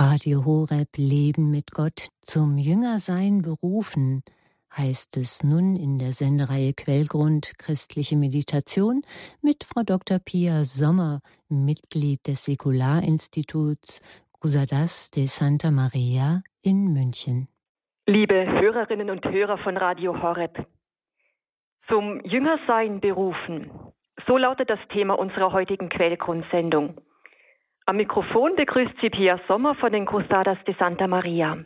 Radio Horeb Leben mit Gott zum Jüngersein berufen, heißt es nun in der Sendereihe Quellgrund Christliche Meditation mit Frau Dr. Pia Sommer, Mitglied des Säkularinstituts Cruzadas de Santa Maria in München. Liebe Hörerinnen und Hörer von Radio Horeb, zum Jüngersein berufen, so lautet das Thema unserer heutigen Quellgrundsendung. Am Mikrofon begrüßt sie Pia Sommer von den Cruzadas de Santa Maria.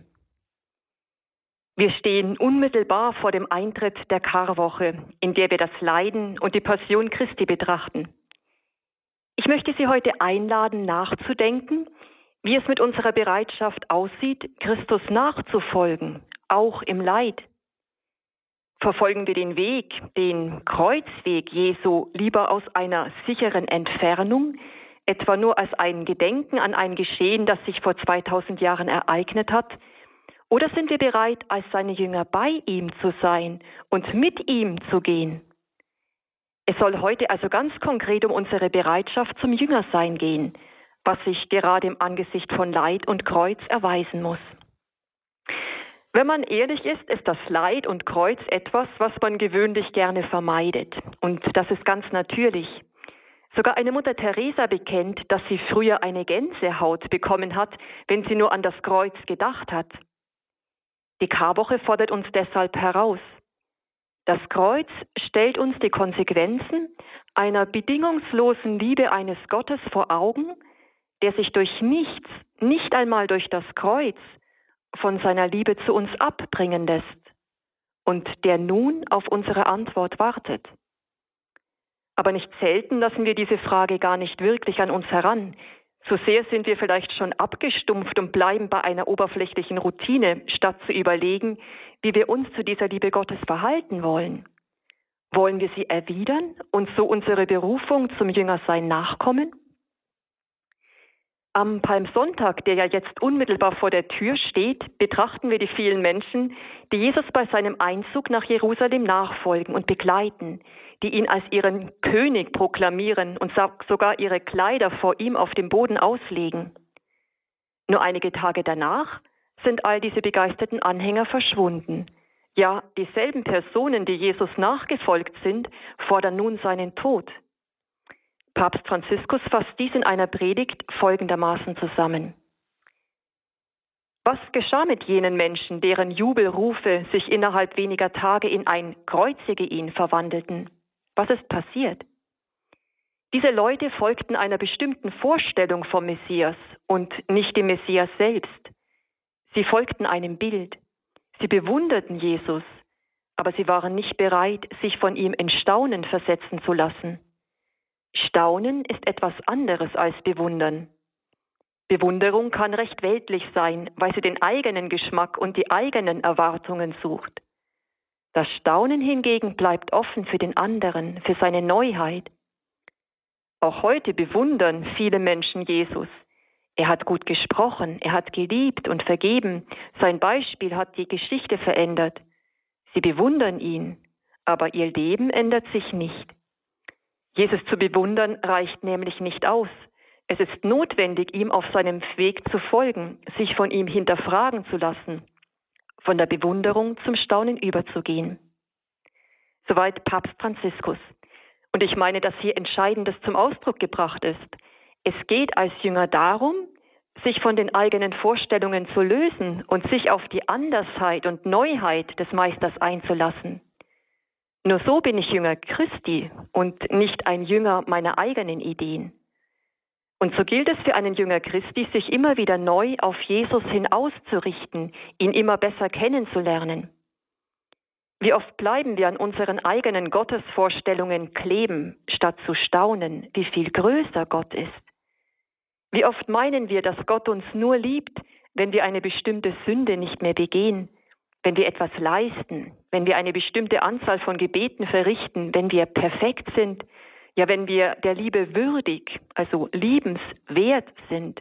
Wir stehen unmittelbar vor dem Eintritt der Karwoche, in der wir das Leiden und die Passion Christi betrachten. Ich möchte Sie heute einladen, nachzudenken, wie es mit unserer Bereitschaft aussieht, Christus nachzufolgen, auch im Leid. Verfolgen wir den Weg, den Kreuzweg Jesu lieber aus einer sicheren Entfernung, etwa nur als ein Gedenken an ein Geschehen, das sich vor 2000 Jahren ereignet hat? Oder sind wir bereit, als seine Jünger bei ihm zu sein und mit ihm zu gehen? Es soll heute also ganz konkret um unsere Bereitschaft zum Jüngersein gehen, was sich gerade im Angesicht von Leid und Kreuz erweisen muss. Wenn man ehrlich ist, ist das Leid und Kreuz etwas, was man gewöhnlich gerne vermeidet. Und das ist ganz natürlich. Sogar eine Mutter Teresa bekennt, dass sie früher eine Gänsehaut bekommen hat, wenn sie nur an das Kreuz gedacht hat. Die Karwoche fordert uns deshalb heraus. Das Kreuz stellt uns die Konsequenzen einer bedingungslosen Liebe eines Gottes vor Augen, der sich durch nichts, nicht einmal durch das Kreuz, von seiner Liebe zu uns abbringen lässt und der nun auf unsere Antwort wartet. Aber nicht selten lassen wir diese Frage gar nicht wirklich an uns heran. So sehr sind wir vielleicht schon abgestumpft und bleiben bei einer oberflächlichen Routine, statt zu überlegen, wie wir uns zu dieser Liebe Gottes verhalten wollen. Wollen wir sie erwidern und so unsere Berufung zum Jüngersein nachkommen? Am Palmsonntag, der ja jetzt unmittelbar vor der Tür steht, betrachten wir die vielen Menschen, die Jesus bei seinem Einzug nach Jerusalem nachfolgen und begleiten, die ihn als ihren König proklamieren und sogar ihre Kleider vor ihm auf dem Boden auslegen. Nur einige Tage danach sind all diese begeisterten Anhänger verschwunden. Ja, dieselben Personen, die Jesus nachgefolgt sind, fordern nun seinen Tod. Papst Franziskus fasst dies in einer Predigt folgendermaßen zusammen. Was geschah mit jenen Menschen, deren Jubelrufe sich innerhalb weniger Tage in ein Kreuzige ihn verwandelten? Was ist passiert? Diese Leute folgten einer bestimmten Vorstellung vom Messias und nicht dem Messias selbst. Sie folgten einem Bild. Sie bewunderten Jesus, aber sie waren nicht bereit, sich von ihm in Staunen versetzen zu lassen. Staunen ist etwas anderes als bewundern. Bewunderung kann recht weltlich sein, weil sie den eigenen Geschmack und die eigenen Erwartungen sucht. Das Staunen hingegen bleibt offen für den anderen, für seine Neuheit. Auch heute bewundern viele Menschen Jesus. Er hat gut gesprochen, er hat geliebt und vergeben, sein Beispiel hat die Geschichte verändert. Sie bewundern ihn, aber ihr Leben ändert sich nicht. Jesus zu bewundern reicht nämlich nicht aus. Es ist notwendig, ihm auf seinem Weg zu folgen, sich von ihm hinterfragen zu lassen, von der Bewunderung zum Staunen überzugehen. Soweit Papst Franziskus. Und ich meine, dass hier Entscheidendes zum Ausdruck gebracht ist. Es geht als Jünger darum, sich von den eigenen Vorstellungen zu lösen und sich auf die Andersheit und Neuheit des Meisters einzulassen. Nur so bin ich Jünger Christi und nicht ein Jünger meiner eigenen Ideen. Und so gilt es für einen Jünger Christi, sich immer wieder neu auf Jesus hin auszurichten, ihn immer besser kennenzulernen. Wie oft bleiben wir an unseren eigenen Gottesvorstellungen kleben, statt zu staunen, wie viel größer Gott ist. Wie oft meinen wir, dass Gott uns nur liebt, wenn wir eine bestimmte Sünde nicht mehr begehen, wenn wir etwas leisten, wenn wir eine bestimmte Anzahl von Gebeten verrichten, wenn wir perfekt sind, ja wenn wir der Liebe würdig, also liebenswert sind.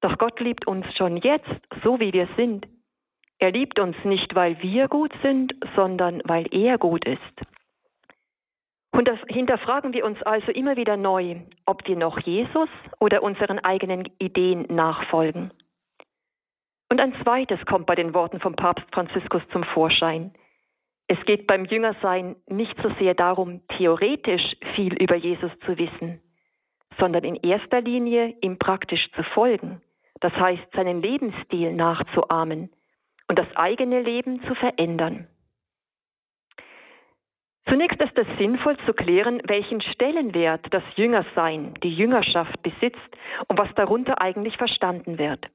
Doch Gott liebt uns schon jetzt, so wie wir sind. Er liebt uns nicht, weil wir gut sind, sondern weil er gut ist. Und hinterfragen wir uns also immer wieder neu, ob wir noch Jesus oder unseren eigenen Ideen nachfolgen. Und ein zweites kommt bei den Worten vom Papst Franziskus zum Vorschein. Es geht beim Jüngersein nicht so sehr darum, theoretisch viel über Jesus zu wissen, sondern in erster Linie ihm praktisch zu folgen, das heißt seinen Lebensstil nachzuahmen und das eigene Leben zu verändern. Zunächst ist es sinnvoll zu klären, welchen Stellenwert das Jüngersein, die Jüngerschaft besitzt und was darunter eigentlich verstanden wird.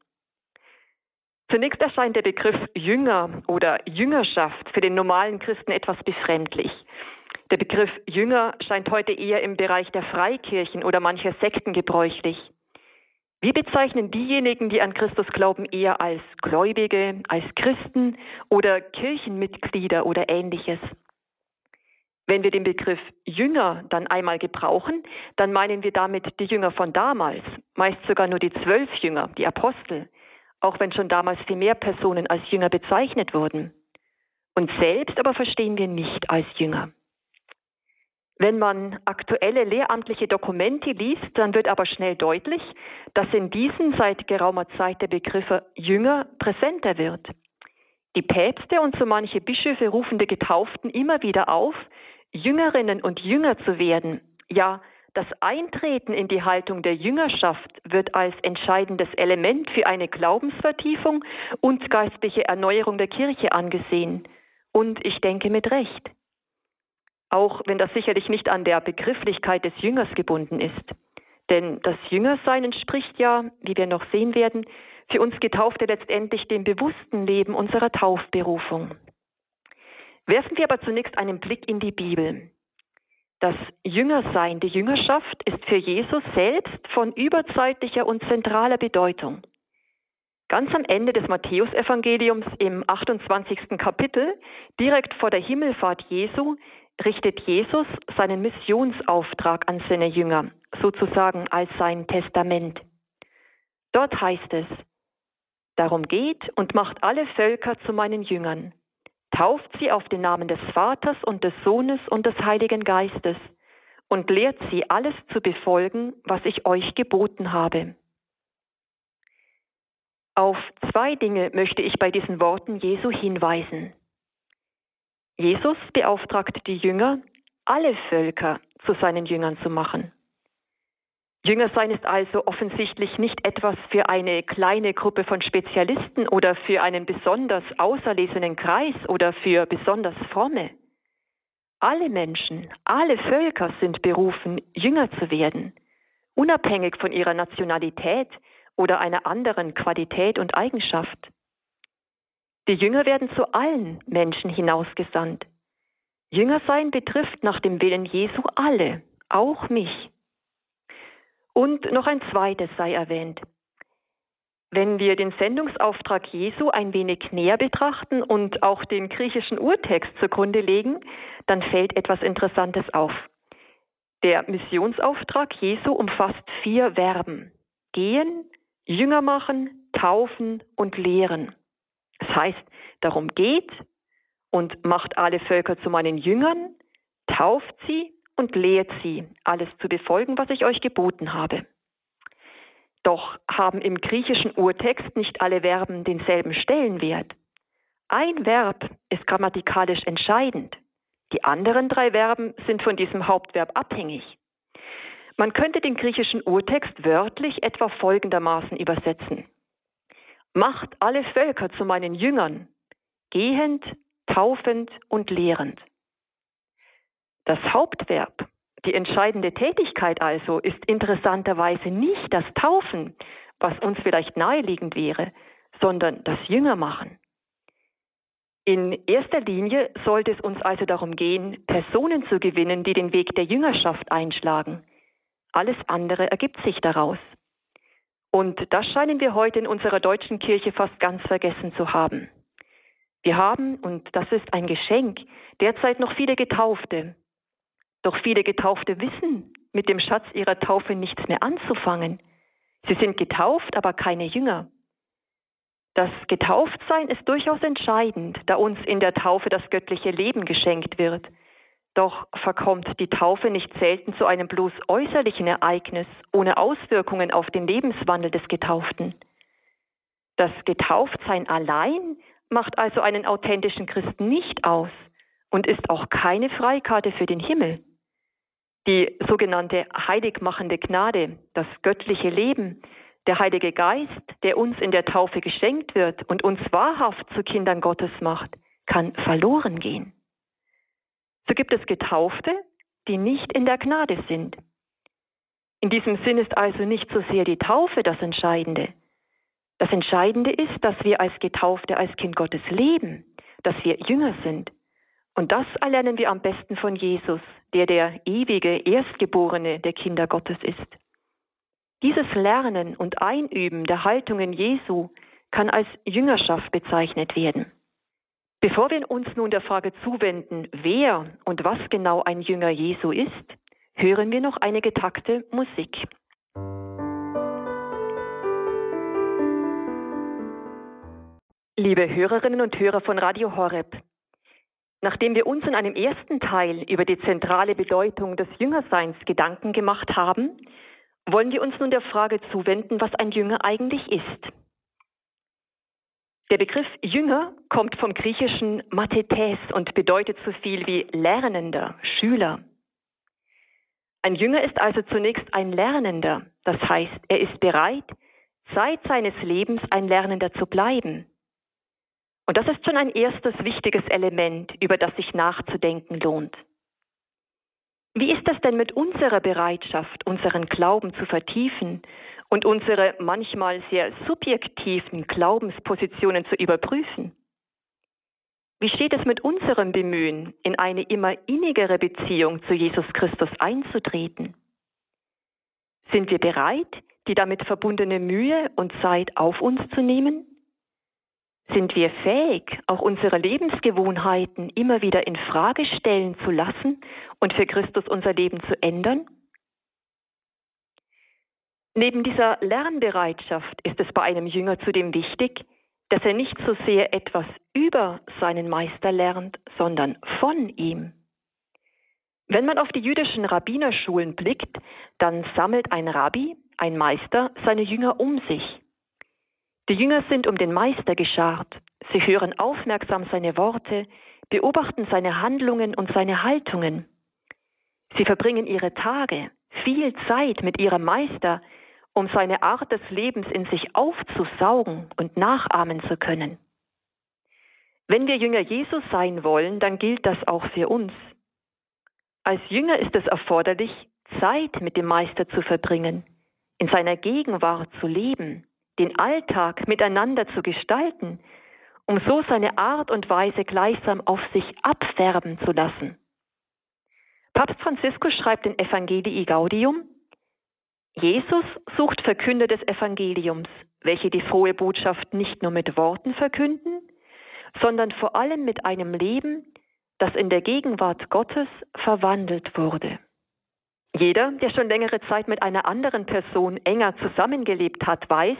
Zunächst erscheint der Begriff Jünger oder Jüngerschaft für den normalen Christen etwas befremdlich. Der Begriff Jünger scheint heute eher im Bereich der Freikirchen oder mancher Sekten gebräuchlich. Wir bezeichnen diejenigen, die an Christus glauben, eher als Gläubige, als Christen oder Kirchenmitglieder oder ähnliches. Wenn wir den Begriff Jünger dann einmal gebrauchen, dann meinen wir damit die Jünger von damals, meist sogar nur die zwölf Jünger, die Apostel, auch wenn schon damals viel mehr Personen als Jünger bezeichnet wurden. Und selbst aber verstehen wir nicht als Jünger. Wenn man aktuelle lehramtliche Dokumente liest, dann wird aber schnell deutlich, dass in diesen seit geraumer Zeit der Begriff Jünger präsenter wird. Die Päpste und so manche Bischöfe rufen die Getauften immer wieder auf, Jüngerinnen und Jünger zu werden. Ja, das Eintreten in die Haltung der Jüngerschaft wird als entscheidendes Element für eine Glaubensvertiefung und geistliche Erneuerung der Kirche angesehen. Und ich denke mit Recht. Auch wenn das sicherlich nicht an der Begrifflichkeit des Jüngers gebunden ist. Denn das Jüngersein entspricht ja, wie wir noch sehen werden, für uns Getaufte letztendlich dem bewussten Leben unserer Taufberufung. Werfen wir aber zunächst einen Blick in die Bibel. Das Jüngersein, die Jüngerschaft ist für Jesus selbst von überzeitlicher und zentraler Bedeutung. Ganz am Ende des Matthäusevangeliums im 28. Kapitel, direkt vor der Himmelfahrt Jesu, richtet Jesus seinen Missionsauftrag an seine Jünger, sozusagen als sein Testament. Dort heißt es, Darum geht und macht alle Völker zu meinen Jüngern tauft sie auf den Namen des Vaters und des Sohnes und des Heiligen Geistes und lehrt sie alles zu befolgen, was ich euch geboten habe. Auf zwei Dinge möchte ich bei diesen Worten Jesu hinweisen. Jesus beauftragt die Jünger, alle Völker zu seinen Jüngern zu machen. Jünger sein ist also offensichtlich nicht etwas für eine kleine Gruppe von Spezialisten oder für einen besonders auserlesenen Kreis oder für besonders fromme. Alle Menschen, alle Völker sind berufen, Jünger zu werden, unabhängig von ihrer Nationalität oder einer anderen Qualität und Eigenschaft. Die Jünger werden zu allen Menschen hinausgesandt. Jünger sein betrifft nach dem Willen Jesu alle, auch mich. Und noch ein zweites sei erwähnt. Wenn wir den Sendungsauftrag Jesu ein wenig näher betrachten und auch den griechischen Urtext zugrunde legen, dann fällt etwas Interessantes auf. Der Missionsauftrag Jesu umfasst vier Verben. Gehen, Jünger machen, taufen und lehren. Das heißt, darum geht und macht alle Völker zu meinen Jüngern, tauft sie und lehrt sie, alles zu befolgen, was ich euch geboten habe. Doch haben im griechischen Urtext nicht alle Verben denselben Stellenwert. Ein Verb ist grammatikalisch entscheidend. Die anderen drei Verben sind von diesem Hauptverb abhängig. Man könnte den griechischen Urtext wörtlich etwa folgendermaßen übersetzen. Macht alle Völker zu meinen Jüngern, gehend, taufend und lehrend. Das Hauptverb, die entscheidende Tätigkeit also, ist interessanterweise nicht das Taufen, was uns vielleicht naheliegend wäre, sondern das Jüngermachen. In erster Linie sollte es uns also darum gehen, Personen zu gewinnen, die den Weg der Jüngerschaft einschlagen. Alles andere ergibt sich daraus. Und das scheinen wir heute in unserer deutschen Kirche fast ganz vergessen zu haben. Wir haben, und das ist ein Geschenk, derzeit noch viele Getaufte, doch viele Getaufte wissen mit dem Schatz ihrer Taufe nichts mehr anzufangen. Sie sind getauft, aber keine Jünger. Das Getauftsein ist durchaus entscheidend, da uns in der Taufe das göttliche Leben geschenkt wird. Doch verkommt die Taufe nicht selten zu einem bloß äußerlichen Ereignis ohne Auswirkungen auf den Lebenswandel des Getauften. Das Getauftsein allein macht also einen authentischen Christen nicht aus und ist auch keine Freikarte für den Himmel. Die sogenannte heiligmachende Gnade, das göttliche Leben, der Heilige Geist, der uns in der Taufe geschenkt wird und uns wahrhaft zu Kindern Gottes macht, kann verloren gehen. So gibt es Getaufte, die nicht in der Gnade sind. In diesem Sinn ist also nicht so sehr die Taufe das Entscheidende. Das Entscheidende ist, dass wir als Getaufte, als Kind Gottes leben, dass wir Jünger sind. Und das erlernen wir am besten von Jesus, der der ewige Erstgeborene der Kinder Gottes ist. Dieses Lernen und Einüben der Haltungen Jesu kann als Jüngerschaft bezeichnet werden. Bevor wir uns nun der Frage zuwenden, wer und was genau ein Jünger Jesu ist, hören wir noch einige Takte Musik. Liebe Hörerinnen und Hörer von Radio Horeb, nachdem wir uns in einem ersten Teil über die zentrale Bedeutung des Jüngerseins Gedanken gemacht haben, wollen wir uns nun der Frage zuwenden, was ein Jünger eigentlich ist. Der Begriff Jünger kommt vom griechischen Mathetes und bedeutet so viel wie Lernender, Schüler. Ein Jünger ist also zunächst ein Lernender, das heißt, er ist bereit, Zeit seines Lebens ein Lernender zu bleiben. Und das ist schon ein erstes wichtiges Element, über das sich nachzudenken lohnt. Wie ist das denn mit unserer Bereitschaft, unseren Glauben zu vertiefen und unsere manchmal sehr subjektiven Glaubenspositionen zu überprüfen? Wie steht es mit unserem Bemühen, in eine immer innigere Beziehung zu Jesus Christus einzutreten? Sind wir bereit, die damit verbundene Mühe und Zeit auf uns zu nehmen? Sind wir fähig, auch unsere Lebensgewohnheiten immer wieder in Frage stellen zu lassen und für Christus unser Leben zu ändern? Neben dieser Lernbereitschaft ist es bei einem Jünger zudem wichtig, dass er nicht so sehr etwas über seinen Meister lernt, sondern von ihm. Wenn man auf die jüdischen Rabbinerschulen blickt, dann sammelt ein Rabbi, ein Meister, seine Jünger um sich. Die Jünger sind um den Meister geschart. Sie hören aufmerksam seine Worte, beobachten seine Handlungen und seine Haltungen. Sie verbringen ihre Tage, viel Zeit mit ihrem Meister, um seine Art des Lebens in sich aufzusaugen und nachahmen zu können. Wenn wir Jünger Jesus sein wollen, dann gilt das auch für uns. Als Jünger ist es erforderlich, Zeit mit dem Meister zu verbringen, in seiner Gegenwart zu leben, den Alltag miteinander zu gestalten, um so seine Art und Weise gleichsam auf sich abfärben zu lassen. Papst Franziskus schreibt in Evangelii Gaudium, Jesus sucht Verkünder des Evangeliums, welche die frohe Botschaft nicht nur mit Worten verkünden, sondern vor allem mit einem Leben, das in der Gegenwart Gottes verwandelt wurde. Jeder, der schon längere Zeit mit einer anderen Person enger zusammengelebt hat, weiß,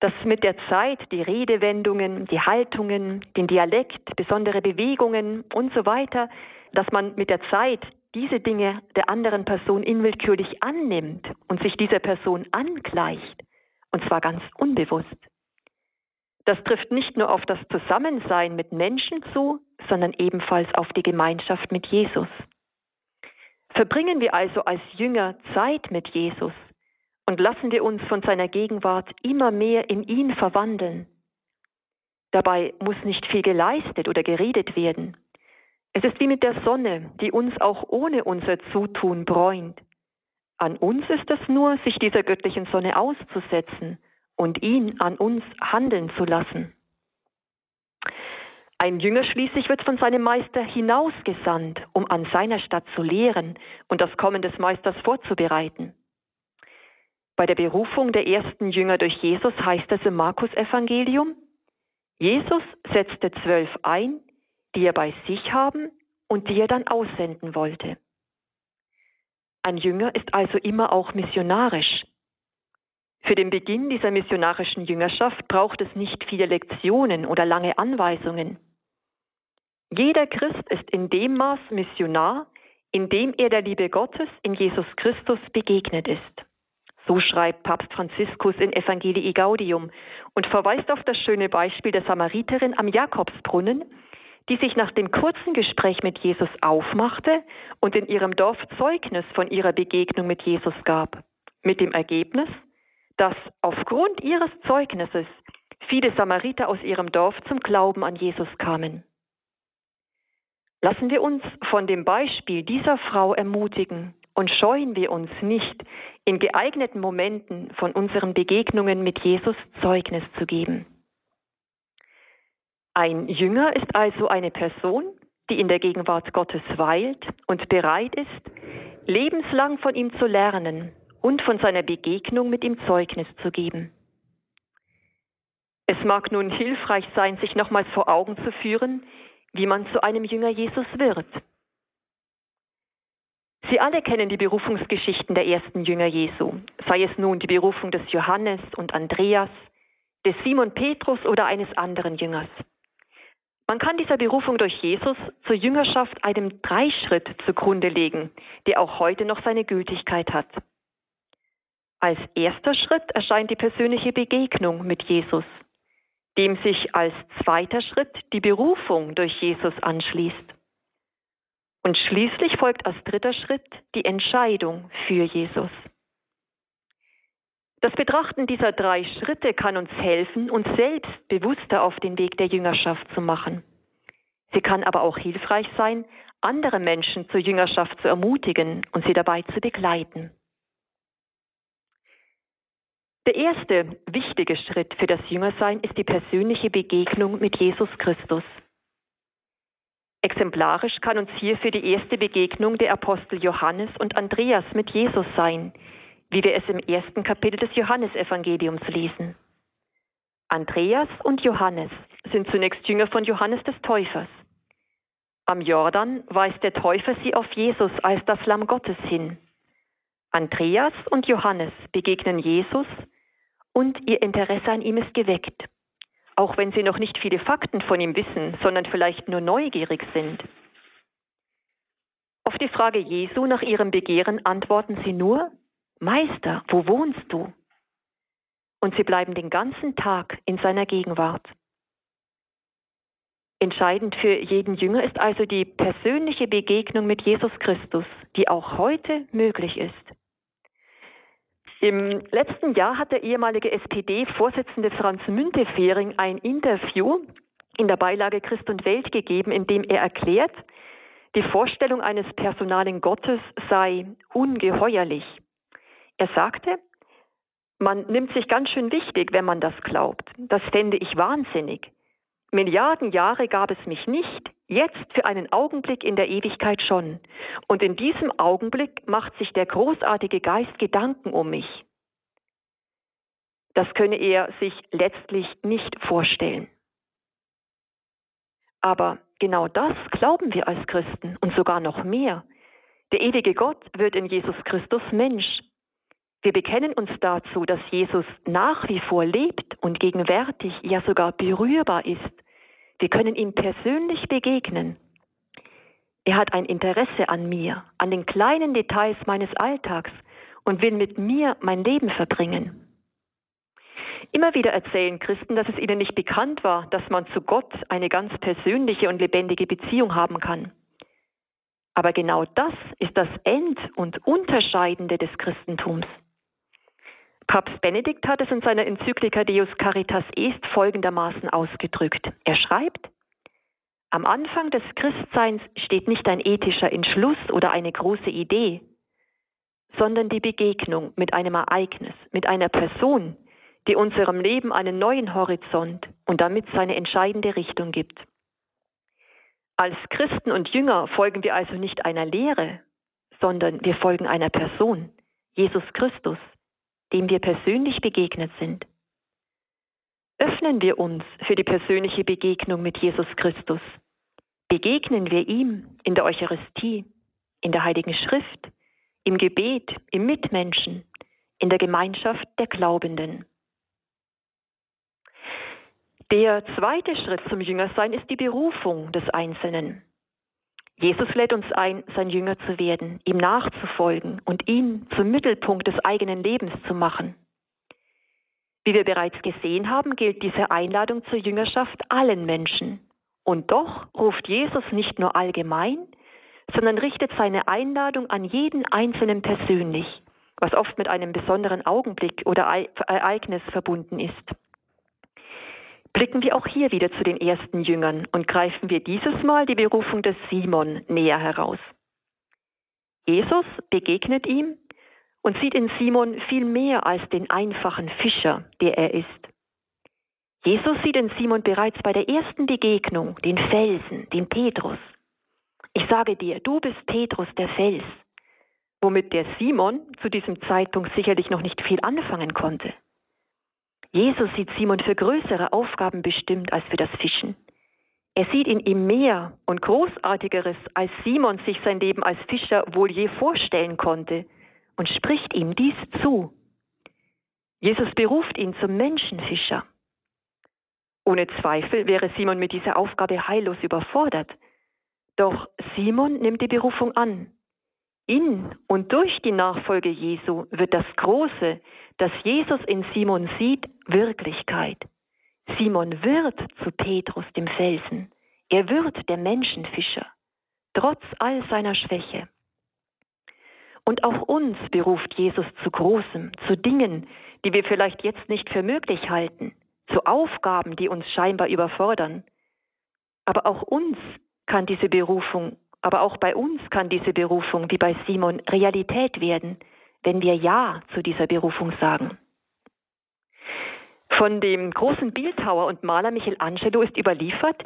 dass mit der Zeit die Redewendungen, die Haltungen, den Dialekt, besondere Bewegungen und so weiter, dass man mit der Zeit diese Dinge der anderen Person inwillkürlich annimmt und sich dieser Person angleicht, und zwar ganz unbewusst. Das trifft nicht nur auf das Zusammensein mit Menschen zu, sondern ebenfalls auf die Gemeinschaft mit Jesus. Verbringen wir also als Jünger Zeit mit Jesus, und lassen wir uns von seiner Gegenwart immer mehr in ihn verwandeln. Dabei muss nicht viel geleistet oder geredet werden. Es ist wie mit der Sonne, die uns auch ohne unser Zutun bräunt. An uns ist es nur, sich dieser göttlichen Sonne auszusetzen und ihn an uns handeln zu lassen. Ein Jünger schließlich wird von seinem Meister hinausgesandt, um an seiner Stadt zu lehren und das Kommen des Meisters vorzubereiten. Bei der Berufung der ersten Jünger durch Jesus heißt es im Markus Evangelium, Jesus setzte zwölf ein, die er bei sich haben und die er dann aussenden wollte. Ein Jünger ist also immer auch missionarisch. Für den Beginn dieser missionarischen Jüngerschaft braucht es nicht viele Lektionen oder lange Anweisungen. Jeder Christ ist in dem Maß Missionar, in dem er der Liebe Gottes in Jesus Christus begegnet ist. So schreibt Papst Franziskus in Evangelii Gaudium und verweist auf das schöne Beispiel der Samariterin am Jakobsbrunnen, die sich nach dem kurzen Gespräch mit Jesus aufmachte und in ihrem Dorf Zeugnis von ihrer Begegnung mit Jesus gab. Mit dem Ergebnis, dass aufgrund ihres Zeugnisses viele Samariter aus ihrem Dorf zum Glauben an Jesus kamen. Lassen wir uns von dem Beispiel dieser Frau ermutigen und scheuen wir uns nicht, in geeigneten Momenten von unseren Begegnungen mit Jesus Zeugnis zu geben. Ein Jünger ist also eine Person, die in der Gegenwart Gottes weilt und bereit ist, lebenslang von ihm zu lernen und von seiner Begegnung mit ihm Zeugnis zu geben. Es mag nun hilfreich sein, sich nochmals vor Augen zu führen, wie man zu einem Jünger Jesus wird. Sie alle kennen die Berufungsgeschichten der ersten Jünger Jesu, sei es nun die Berufung des Johannes und Andreas, des Simon Petrus oder eines anderen Jüngers. Man kann dieser Berufung durch Jesus zur Jüngerschaft einem Dreischritt zugrunde legen, der auch heute noch seine Gültigkeit hat. Als erster Schritt erscheint die persönliche Begegnung mit Jesus, dem sich als zweiter Schritt die Berufung durch Jesus anschließt. Und schließlich folgt als dritter Schritt die Entscheidung für Jesus. Das Betrachten dieser drei Schritte kann uns helfen, uns selbst bewusster auf den Weg der Jüngerschaft zu machen. Sie kann aber auch hilfreich sein, andere Menschen zur Jüngerschaft zu ermutigen und sie dabei zu begleiten. Der erste wichtige Schritt für das Jüngersein ist die persönliche Begegnung mit Jesus Christus. Exemplarisch kann uns hierfür die erste Begegnung der Apostel Johannes und Andreas mit Jesus sein, wie wir es im ersten Kapitel des Johannesevangeliums lesen. Andreas und Johannes sind zunächst Jünger von Johannes des Täufers. Am Jordan weist der Täufer sie auf Jesus als das Lamm Gottes hin. Andreas und Johannes begegnen Jesus und ihr Interesse an ihm ist geweckt auch wenn sie noch nicht viele Fakten von ihm wissen, sondern vielleicht nur neugierig sind. Auf die Frage Jesu nach ihrem Begehren antworten sie nur, Meister, wo wohnst du? Und sie bleiben den ganzen Tag in seiner Gegenwart. Entscheidend für jeden Jünger ist also die persönliche Begegnung mit Jesus Christus, die auch heute möglich ist. Im letzten Jahr hat der ehemalige SPD-Vorsitzende Franz Müntefering ein Interview in der Beilage Christ und Welt gegeben, in dem er erklärt, die Vorstellung eines personalen Gottes sei ungeheuerlich. Er sagte, man nimmt sich ganz schön wichtig, wenn man das glaubt. Das fände ich wahnsinnig. Milliarden Jahre gab es mich nicht, jetzt für einen Augenblick in der Ewigkeit schon. Und in diesem Augenblick macht sich der großartige Geist Gedanken um mich. Das könne er sich letztlich nicht vorstellen. Aber genau das glauben wir als Christen und sogar noch mehr. Der ewige Gott wird in Jesus Christus Mensch. Wir bekennen uns dazu, dass Jesus nach wie vor lebt und gegenwärtig, ja sogar berührbar ist. Wir können ihm persönlich begegnen. Er hat ein Interesse an mir, an den kleinen Details meines Alltags und will mit mir mein Leben verbringen. Immer wieder erzählen Christen, dass es ihnen nicht bekannt war, dass man zu Gott eine ganz persönliche und lebendige Beziehung haben kann. Aber genau das ist das End- und Unterscheidende des Christentums. Papst Benedikt hat es in seiner Enzyklika Deus Caritas Est folgendermaßen ausgedrückt. Er schreibt, am Anfang des Christseins steht nicht ein ethischer Entschluss oder eine große Idee, sondern die Begegnung mit einem Ereignis, mit einer Person, die unserem Leben einen neuen Horizont und damit seine entscheidende Richtung gibt. Als Christen und Jünger folgen wir also nicht einer Lehre, sondern wir folgen einer Person, Jesus Christus, dem wir persönlich begegnet sind. Öffnen wir uns für die persönliche Begegnung mit Jesus Christus. Begegnen wir ihm in der Eucharistie, in der Heiligen Schrift, im Gebet, im Mitmenschen, in der Gemeinschaft der Glaubenden. Der zweite Schritt zum Jüngersein ist die Berufung des Einzelnen. Jesus lädt uns ein, sein Jünger zu werden, ihm nachzufolgen und ihn zum Mittelpunkt des eigenen Lebens zu machen. Wie wir bereits gesehen haben, gilt diese Einladung zur Jüngerschaft allen Menschen. Und doch ruft Jesus nicht nur allgemein, sondern richtet seine Einladung an jeden Einzelnen persönlich, was oft mit einem besonderen Augenblick oder Ereignis verbunden ist. Blicken wir auch hier wieder zu den ersten Jüngern und greifen wir dieses Mal die Berufung des Simon näher heraus. Jesus begegnet ihm und sieht in Simon viel mehr als den einfachen Fischer, der er ist. Jesus sieht in Simon bereits bei der ersten Begegnung den Felsen, den Petrus. Ich sage dir, du bist Petrus der Fels, womit der Simon zu diesem Zeitpunkt sicherlich noch nicht viel anfangen konnte. Jesus sieht Simon für größere Aufgaben bestimmt als für das Fischen. Er sieht in ihm mehr und Großartigeres, als Simon sich sein Leben als Fischer wohl je vorstellen konnte, und spricht ihm dies zu. Jesus beruft ihn zum Menschenfischer. Ohne Zweifel wäre Simon mit dieser Aufgabe heillos überfordert. Doch Simon nimmt die Berufung an. In und durch die Nachfolge Jesu wird das Große, das Jesus in Simon sieht, Wirklichkeit. Simon wird zu Petrus dem Felsen. Er wird der Menschenfischer, trotz all seiner Schwäche. Und auch uns beruft Jesus zu Großem, zu Dingen, die wir vielleicht jetzt nicht für möglich halten, zu Aufgaben, die uns scheinbar überfordern. Aber auch uns kann diese Berufung, aber auch bei uns kann diese Berufung wie bei Simon Realität werden, wenn wir Ja zu dieser Berufung sagen. Von dem großen Bildhauer und Maler Michelangelo ist überliefert,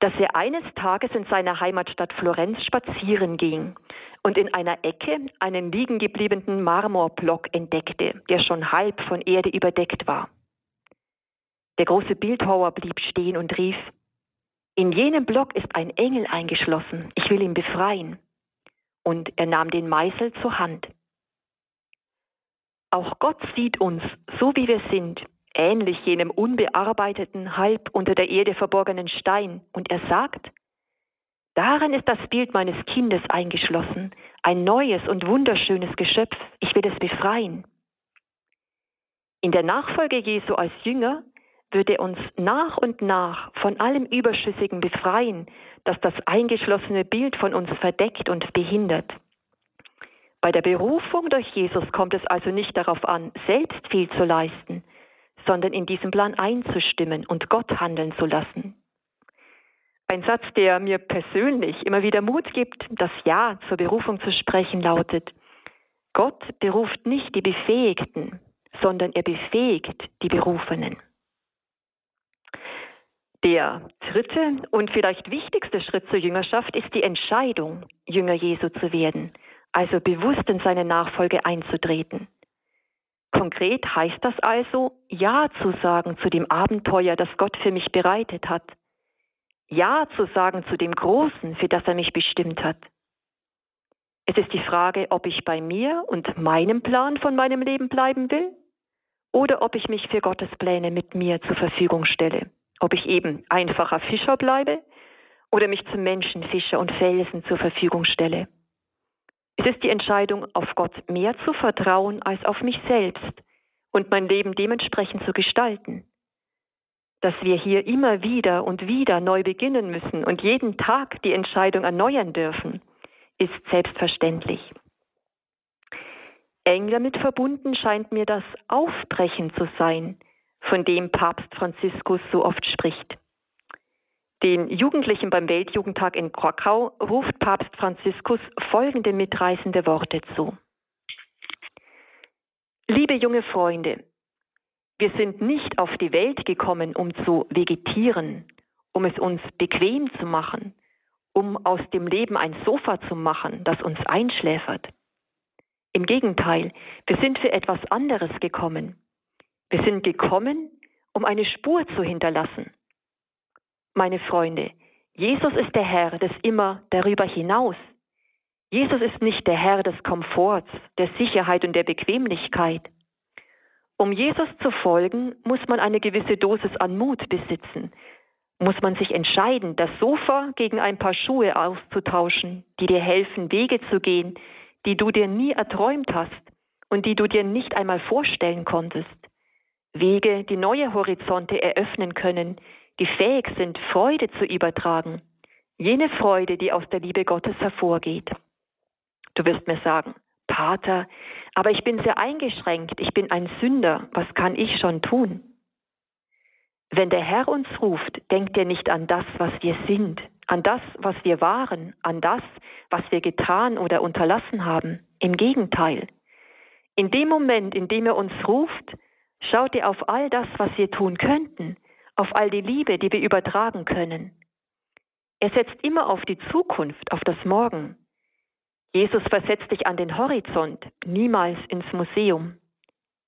dass er eines Tages in seiner Heimatstadt Florenz spazieren ging und in einer Ecke einen liegen gebliebenen Marmorblock entdeckte, der schon halb von Erde überdeckt war. Der große Bildhauer blieb stehen und rief, in jenem Block ist ein Engel eingeschlossen, ich will ihn befreien. Und er nahm den Meißel zur Hand. Auch Gott sieht uns, so wie wir sind, ähnlich jenem unbearbeiteten, halb unter der Erde verborgenen Stein, und er sagt, Darin ist das Bild meines Kindes eingeschlossen, ein neues und wunderschönes Geschöpf, ich will es befreien. In der Nachfolge Jesu als Jünger wird er uns nach und nach von allem Überschüssigen befreien, das das eingeschlossene Bild von uns verdeckt und behindert. Bei der Berufung durch Jesus kommt es also nicht darauf an, selbst viel zu leisten, sondern in diesem Plan einzustimmen und Gott handeln zu lassen. Ein Satz, der mir persönlich immer wieder Mut gibt, das Ja zur Berufung zu sprechen, lautet, Gott beruft nicht die Befähigten, sondern er befähigt die Berufenen. Der dritte und vielleicht wichtigste Schritt zur Jüngerschaft ist die Entscheidung, Jünger Jesu zu werden, also bewusst in seine Nachfolge einzutreten. Konkret heißt das also, Ja zu sagen zu dem Abenteuer, das Gott für mich bereitet hat – ja zu sagen zu dem Großen, für das er mich bestimmt hat. Es ist die Frage, ob ich bei mir und meinem Plan von meinem Leben bleiben will oder ob ich mich für Gottes Pläne mit mir zur Verfügung stelle. Ob ich eben einfacher Fischer bleibe oder mich zum Menschenfischer und Felsen zur Verfügung stelle. Es ist die Entscheidung, auf Gott mehr zu vertrauen als auf mich selbst und mein Leben dementsprechend zu gestalten dass wir hier immer wieder und wieder neu beginnen müssen und jeden Tag die Entscheidung erneuern dürfen, ist selbstverständlich. Eng damit verbunden scheint mir das Aufbrechen zu sein, von dem Papst Franziskus so oft spricht. Den Jugendlichen beim Weltjugendtag in Krakau ruft Papst Franziskus folgende mitreißende Worte zu. Liebe junge Freunde, wir sind nicht auf die Welt gekommen, um zu vegetieren, um es uns bequem zu machen, um aus dem Leben ein Sofa zu machen, das uns einschläfert. Im Gegenteil, wir sind für etwas anderes gekommen. Wir sind gekommen, um eine Spur zu hinterlassen. Meine Freunde, Jesus ist der Herr des immer darüber hinaus. Jesus ist nicht der Herr des Komforts, der Sicherheit und der Bequemlichkeit. Um Jesus zu folgen, muss man eine gewisse Dosis an Mut besitzen, muss man sich entscheiden, das Sofa gegen ein paar Schuhe auszutauschen, die dir helfen, Wege zu gehen, die du dir nie erträumt hast und die du dir nicht einmal vorstellen konntest. Wege, die neue Horizonte eröffnen können, die fähig sind, Freude zu übertragen. Jene Freude, die aus der Liebe Gottes hervorgeht. Du wirst mir sagen, Pater, aber ich bin sehr eingeschränkt, ich bin ein Sünder, was kann ich schon tun? Wenn der Herr uns ruft, denkt er nicht an das, was wir sind, an das, was wir waren, an das, was wir getan oder unterlassen haben. Im Gegenteil. In dem Moment, in dem er uns ruft, schaut er auf all das, was wir tun könnten, auf all die Liebe, die wir übertragen können. Er setzt immer auf die Zukunft, auf das Morgen. Jesus versetzt dich an den Horizont, niemals ins Museum.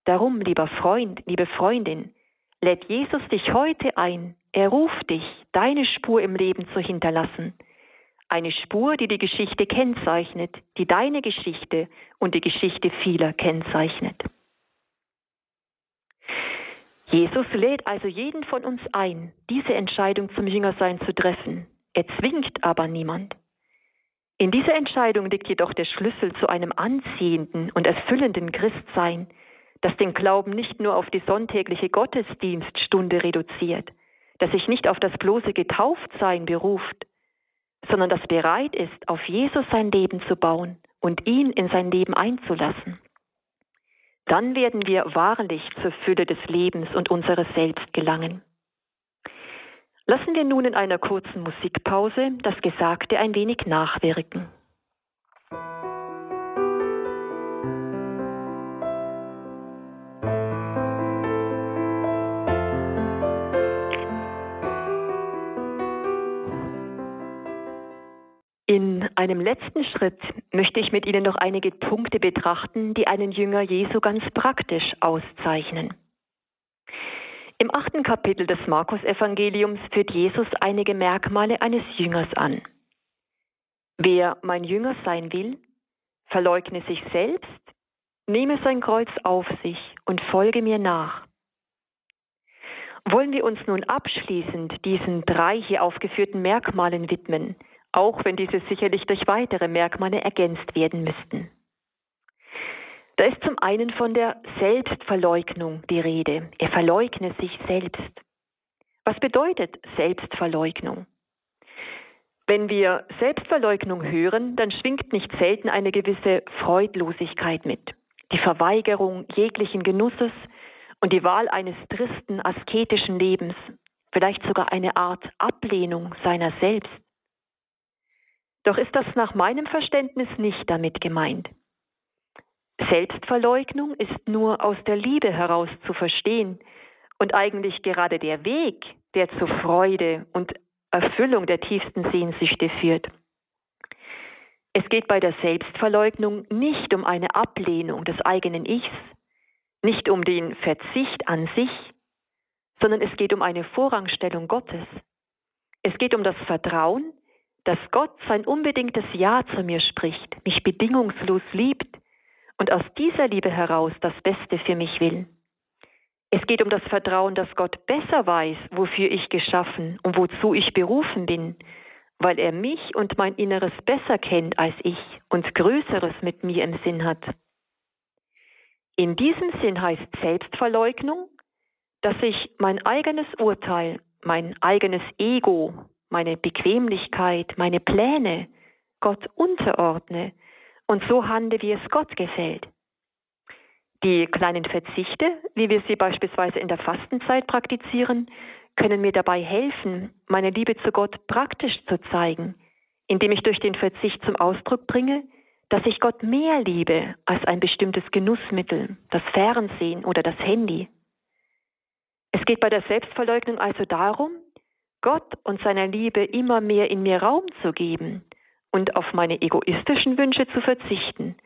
Darum, lieber Freund, liebe Freundin, lädt Jesus dich heute ein. Er ruft dich, deine Spur im Leben zu hinterlassen. Eine Spur, die die Geschichte kennzeichnet, die deine Geschichte und die Geschichte vieler kennzeichnet. Jesus lädt also jeden von uns ein, diese Entscheidung zum Jüngersein zu treffen. Er zwingt aber niemand. In dieser Entscheidung liegt jedoch der Schlüssel zu einem anziehenden und erfüllenden Christsein, das den Glauben nicht nur auf die sonntägliche Gottesdienststunde reduziert, das sich nicht auf das bloße Getauftsein beruft, sondern das bereit ist, auf Jesus sein Leben zu bauen und ihn in sein Leben einzulassen. Dann werden wir wahrlich zur Fülle des Lebens und unseres Selbst gelangen. Lassen wir nun in einer kurzen Musikpause das Gesagte ein wenig nachwirken. In einem letzten Schritt möchte ich mit Ihnen noch einige Punkte betrachten, die einen Jünger Jesu ganz praktisch auszeichnen. Im achten Kapitel des Markus-Evangeliums führt Jesus einige Merkmale eines Jüngers an. Wer mein Jünger sein will, verleugne sich selbst, nehme sein Kreuz auf sich und folge mir nach. Wollen wir uns nun abschließend diesen drei hier aufgeführten Merkmalen widmen, auch wenn diese sicherlich durch weitere Merkmale ergänzt werden müssten. Da ist zum einen von der Selbstverleugnung die Rede. Er verleugne sich selbst. Was bedeutet Selbstverleugnung? Wenn wir Selbstverleugnung hören, dann schwingt nicht selten eine gewisse Freudlosigkeit mit. Die Verweigerung jeglichen Genusses und die Wahl eines tristen, asketischen Lebens, vielleicht sogar eine Art Ablehnung seiner selbst. Doch ist das nach meinem Verständnis nicht damit gemeint. Selbstverleugnung ist nur aus der Liebe heraus zu verstehen und eigentlich gerade der Weg, der zur Freude und Erfüllung der tiefsten Sehnsüchte führt. Es geht bei der Selbstverleugnung nicht um eine Ablehnung des eigenen Ichs, nicht um den Verzicht an sich, sondern es geht um eine Vorrangstellung Gottes. Es geht um das Vertrauen, dass Gott sein unbedingtes Ja zu mir spricht, mich bedingungslos liebt und aus dieser Liebe heraus das Beste für mich will. Es geht um das Vertrauen, dass Gott besser weiß, wofür ich geschaffen und wozu ich berufen bin, weil er mich und mein Inneres besser kennt als ich und Größeres mit mir im Sinn hat. In diesem Sinn heißt Selbstverleugnung, dass ich mein eigenes Urteil, mein eigenes Ego, meine Bequemlichkeit, meine Pläne Gott unterordne und so handle, wie es Gott gefällt. Die kleinen Verzichte, wie wir sie beispielsweise in der Fastenzeit praktizieren, können mir dabei helfen, meine Liebe zu Gott praktisch zu zeigen, indem ich durch den Verzicht zum Ausdruck bringe, dass ich Gott mehr liebe als ein bestimmtes Genussmittel, das Fernsehen oder das Handy. Es geht bei der Selbstverleugnung also darum, Gott und seiner Liebe immer mehr in mir Raum zu geben und auf meine egoistischen Wünsche zu verzichten,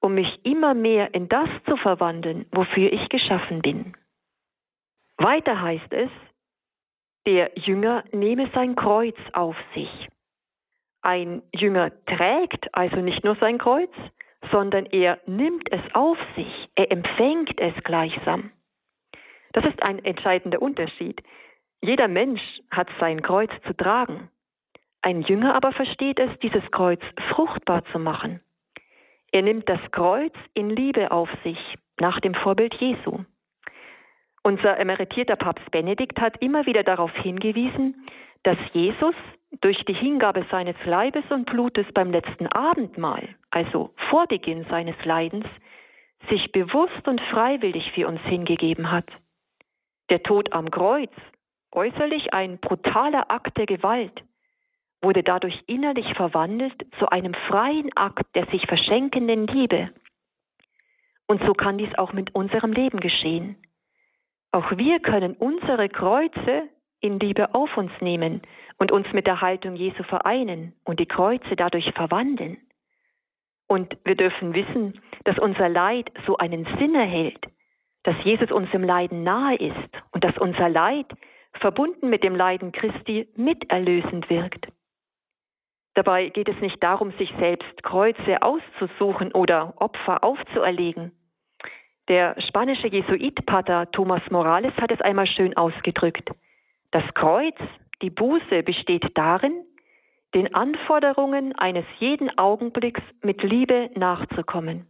um mich immer mehr in das zu verwandeln, wofür ich geschaffen bin. Weiter heißt es, der Jünger nehme sein Kreuz auf sich. Ein Jünger trägt also nicht nur sein Kreuz, sondern er nimmt es auf sich, er empfängt es gleichsam. Das ist ein entscheidender Unterschied. Jeder Mensch hat sein Kreuz zu tragen. Ein Jünger aber versteht es, dieses Kreuz fruchtbar zu machen. Er nimmt das Kreuz in Liebe auf sich, nach dem Vorbild Jesu. Unser emeritierter Papst Benedikt hat immer wieder darauf hingewiesen, dass Jesus durch die Hingabe seines Leibes und Blutes beim letzten Abendmahl, also vor Beginn seines Leidens, sich bewusst und freiwillig für uns hingegeben hat. Der Tod am Kreuz, äußerlich ein brutaler Akt der Gewalt, wurde dadurch innerlich verwandelt zu einem freien Akt der sich verschenkenden Liebe. Und so kann dies auch mit unserem Leben geschehen. Auch wir können unsere Kreuze in Liebe auf uns nehmen und uns mit der Haltung Jesu vereinen und die Kreuze dadurch verwandeln. Und wir dürfen wissen, dass unser Leid so einen Sinn erhält, dass Jesus uns im Leiden nahe ist und dass unser Leid, verbunden mit dem Leiden Christi, miterlösend wirkt. Dabei geht es nicht darum, sich selbst Kreuze auszusuchen oder Opfer aufzuerlegen. Der spanische Jesuitpater Thomas Morales hat es einmal schön ausgedrückt. Das Kreuz, die Buße besteht darin, den Anforderungen eines jeden Augenblicks mit Liebe nachzukommen.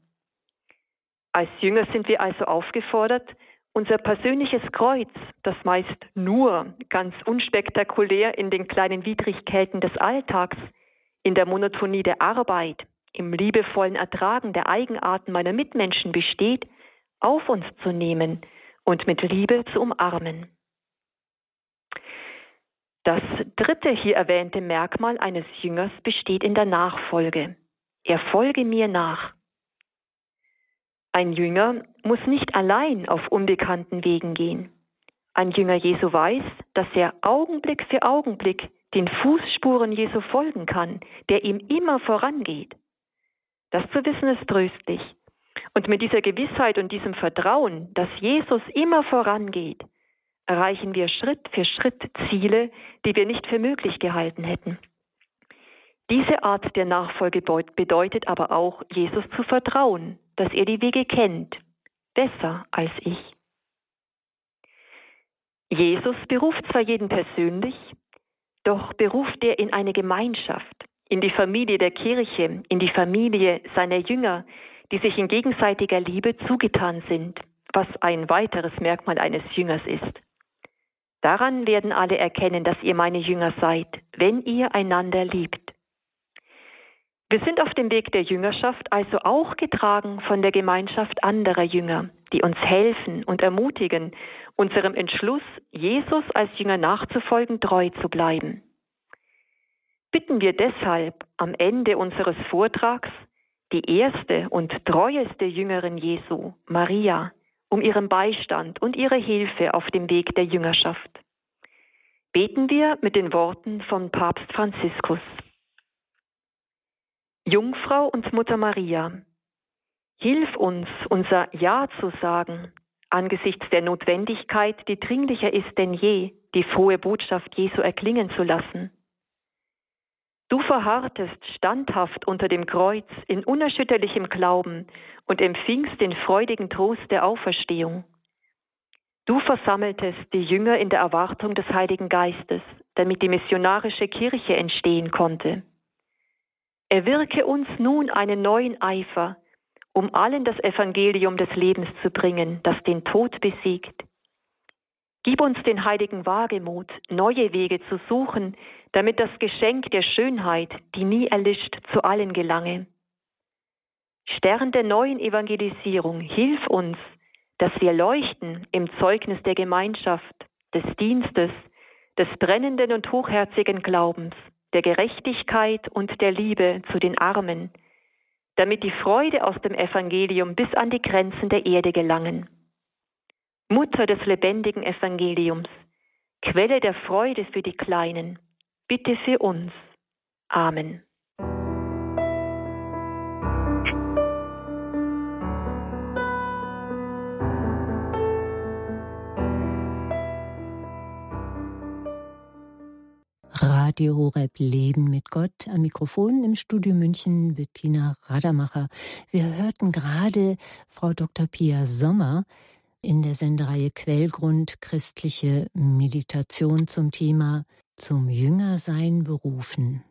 Als Jünger sind wir also aufgefordert, unser persönliches Kreuz, das meist nur ganz unspektakulär in den kleinen Widrigkeiten des Alltags, in der Monotonie der Arbeit, im liebevollen Ertragen der Eigenarten meiner Mitmenschen besteht, auf uns zu nehmen und mit Liebe zu umarmen. Das dritte hier erwähnte Merkmal eines Jüngers besteht in der Nachfolge. Er folge mir nach. Ein Jünger muss nicht allein auf unbekannten Wegen gehen. Ein Jünger Jesu weiß, dass er Augenblick für Augenblick den Fußspuren Jesu folgen kann, der ihm immer vorangeht. Das zu wissen ist tröstlich. Und mit dieser Gewissheit und diesem Vertrauen, dass Jesus immer vorangeht, erreichen wir Schritt für Schritt Ziele, die wir nicht für möglich gehalten hätten. Diese Art der Nachfolge bedeutet aber auch, Jesus zu vertrauen, dass er die Wege kennt, besser als ich. Jesus beruft zwar jeden persönlich, doch beruft er in eine Gemeinschaft, in die Familie der Kirche, in die Familie seiner Jünger, die sich in gegenseitiger Liebe zugetan sind, was ein weiteres Merkmal eines Jüngers ist. Daran werden alle erkennen, dass ihr meine Jünger seid, wenn ihr einander liebt. Wir sind auf dem Weg der Jüngerschaft also auch getragen von der Gemeinschaft anderer Jünger, die uns helfen und ermutigen, unserem Entschluss, Jesus als Jünger nachzufolgen, treu zu bleiben. Bitten wir deshalb am Ende unseres Vortrags die erste und treueste Jüngerin Jesu, Maria, um ihren Beistand und ihre Hilfe auf dem Weg der Jüngerschaft. Beten wir mit den Worten von Papst Franziskus. Jungfrau und Mutter Maria, hilf uns, unser Ja zu sagen, angesichts der Notwendigkeit, die dringlicher ist denn je, die frohe Botschaft Jesu erklingen zu lassen. Du verharrtest standhaft unter dem Kreuz in unerschütterlichem Glauben und empfingst den freudigen Trost der Auferstehung. Du versammeltest die Jünger in der Erwartung des Heiligen Geistes, damit die missionarische Kirche entstehen konnte. Erwirke uns nun einen neuen Eifer, um allen das Evangelium des Lebens zu bringen, das den Tod besiegt. Gib uns den heiligen Wagemut, neue Wege zu suchen, damit das Geschenk der Schönheit, die nie erlischt, zu allen gelange. Stern der neuen Evangelisierung, hilf uns, dass wir leuchten im Zeugnis der Gemeinschaft, des Dienstes, des brennenden und hochherzigen Glaubens, der Gerechtigkeit und der Liebe zu den Armen, damit die Freude aus dem Evangelium bis an die Grenzen der Erde gelangen. Mutter des lebendigen Evangeliums, Quelle der Freude für die Kleinen, bitte für uns. Amen. Radio Horeb Leben mit Gott. Am Mikrofon im Studio München Bettina Rademacher. Wir hörten gerade Frau Dr. Pia Sommer in der Sendereihe Quellgrund christliche Meditation zum Thema zum Jüngersein berufen.